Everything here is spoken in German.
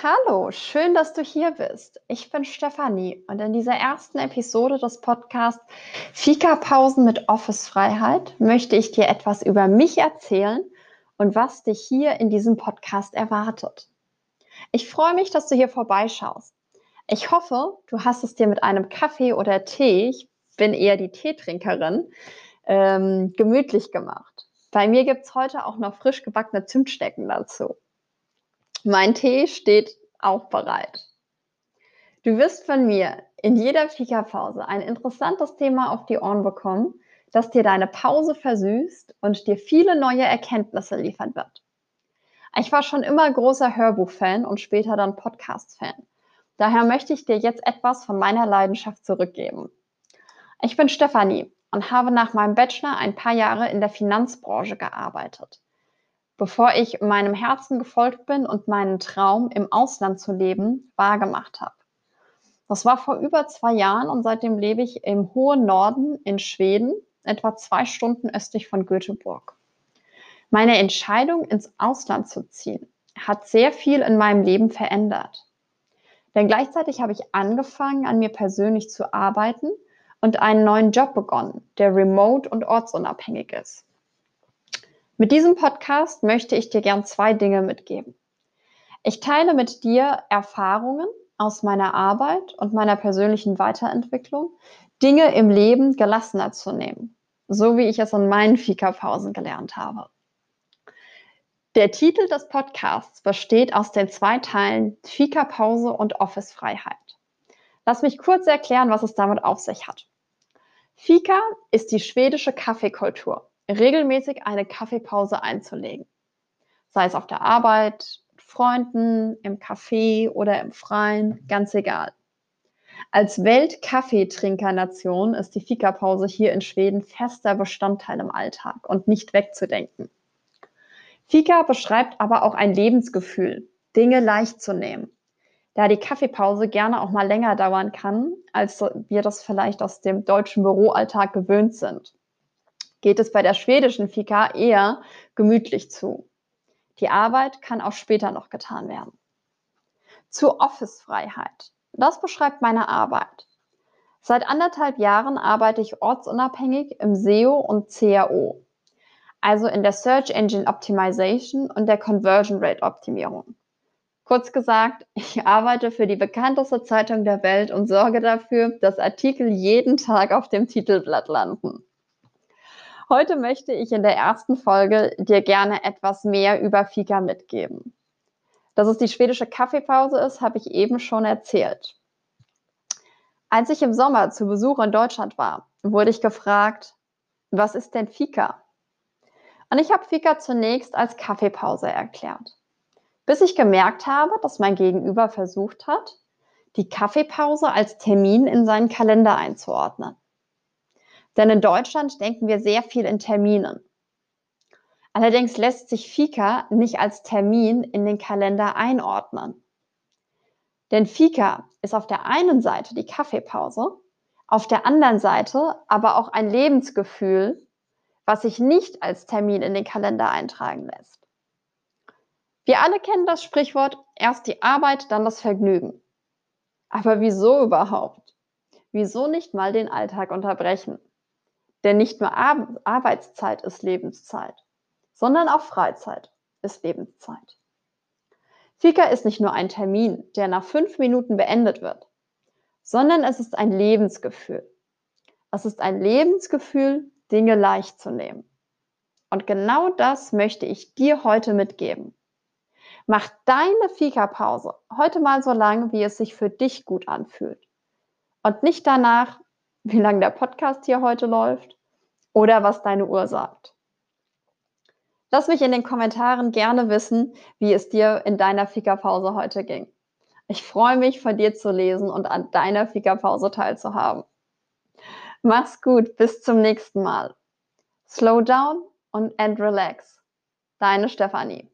Hallo, schön, dass du hier bist. Ich bin Stefanie und in dieser ersten Episode des Podcasts Fika-Pausen mit Office-Freiheit möchte ich dir etwas über mich erzählen und was dich hier in diesem Podcast erwartet. Ich freue mich, dass du hier vorbeischaust. Ich hoffe, du hast es dir mit einem Kaffee oder Tee, ich bin eher die Teetrinkerin, ähm, gemütlich gemacht. Bei mir gibt es heute auch noch frisch gebackene Zimtstecken dazu. Mein Tee steht auch bereit. Du wirst von mir in jeder Fika-Pause ein interessantes Thema auf die Ohren bekommen, das dir deine Pause versüßt und dir viele neue Erkenntnisse liefern wird. Ich war schon immer großer Hörbuch-Fan und später dann Podcast-Fan. Daher möchte ich dir jetzt etwas von meiner Leidenschaft zurückgeben. Ich bin Stefanie und habe nach meinem Bachelor ein paar Jahre in der Finanzbranche gearbeitet bevor ich meinem Herzen gefolgt bin und meinen Traum, im Ausland zu leben, wahrgemacht habe. Das war vor über zwei Jahren und seitdem lebe ich im hohen Norden in Schweden, etwa zwei Stunden östlich von Göteborg. Meine Entscheidung, ins Ausland zu ziehen, hat sehr viel in meinem Leben verändert. Denn gleichzeitig habe ich angefangen, an mir persönlich zu arbeiten und einen neuen Job begonnen, der remote und ortsunabhängig ist. Mit diesem Podcast möchte ich dir gern zwei Dinge mitgeben. Ich teile mit dir Erfahrungen aus meiner Arbeit und meiner persönlichen Weiterentwicklung, Dinge im Leben gelassener zu nehmen, so wie ich es in meinen Fika-Pausen gelernt habe. Der Titel des Podcasts besteht aus den zwei Teilen Fika-Pause und Office-Freiheit. Lass mich kurz erklären, was es damit auf sich hat. Fika ist die schwedische Kaffeekultur regelmäßig eine Kaffeepause einzulegen. Sei es auf der Arbeit, mit Freunden, im Café oder im Freien, ganz egal. Als Weltkaffeetrinkernation ist die Fika-Pause hier in Schweden fester Bestandteil im Alltag und nicht wegzudenken. Fika beschreibt aber auch ein Lebensgefühl, Dinge leicht zu nehmen. Da die Kaffeepause gerne auch mal länger dauern kann, als wir das vielleicht aus dem deutschen Büroalltag gewöhnt sind geht es bei der schwedischen Fika eher gemütlich zu. Die Arbeit kann auch später noch getan werden. Zur Office-Freiheit. Das beschreibt meine Arbeit. Seit anderthalb Jahren arbeite ich ortsunabhängig im SEO und CAO, also in der Search Engine Optimization und der Conversion Rate Optimierung. Kurz gesagt, ich arbeite für die bekannteste Zeitung der Welt und sorge dafür, dass Artikel jeden Tag auf dem Titelblatt landen. Heute möchte ich in der ersten Folge dir gerne etwas mehr über Fika mitgeben. Dass es die schwedische Kaffeepause ist, habe ich eben schon erzählt. Als ich im Sommer zu Besuch in Deutschland war, wurde ich gefragt, was ist denn Fika? Und ich habe Fika zunächst als Kaffeepause erklärt, bis ich gemerkt habe, dass mein Gegenüber versucht hat, die Kaffeepause als Termin in seinen Kalender einzuordnen. Denn in Deutschland denken wir sehr viel in Terminen. Allerdings lässt sich Fika nicht als Termin in den Kalender einordnen. Denn Fika ist auf der einen Seite die Kaffeepause, auf der anderen Seite aber auch ein Lebensgefühl, was sich nicht als Termin in den Kalender eintragen lässt. Wir alle kennen das Sprichwort, erst die Arbeit, dann das Vergnügen. Aber wieso überhaupt? Wieso nicht mal den Alltag unterbrechen? Denn nicht nur Ar Arbeitszeit ist Lebenszeit, sondern auch Freizeit ist Lebenszeit. Fika ist nicht nur ein Termin, der nach fünf Minuten beendet wird, sondern es ist ein Lebensgefühl. Es ist ein Lebensgefühl, Dinge leicht zu nehmen. Und genau das möchte ich dir heute mitgeben. Mach deine Fika-Pause heute mal so lang, wie es sich für dich gut anfühlt. Und nicht danach, wie lange der Podcast hier heute läuft oder was deine Uhr sagt. Lass mich in den Kommentaren gerne wissen, wie es dir in deiner Fika-Pause heute ging. Ich freue mich, von dir zu lesen und an deiner Fika-Pause teilzuhaben. Mach's gut, bis zum nächsten Mal. Slow down und and relax. Deine Stefanie.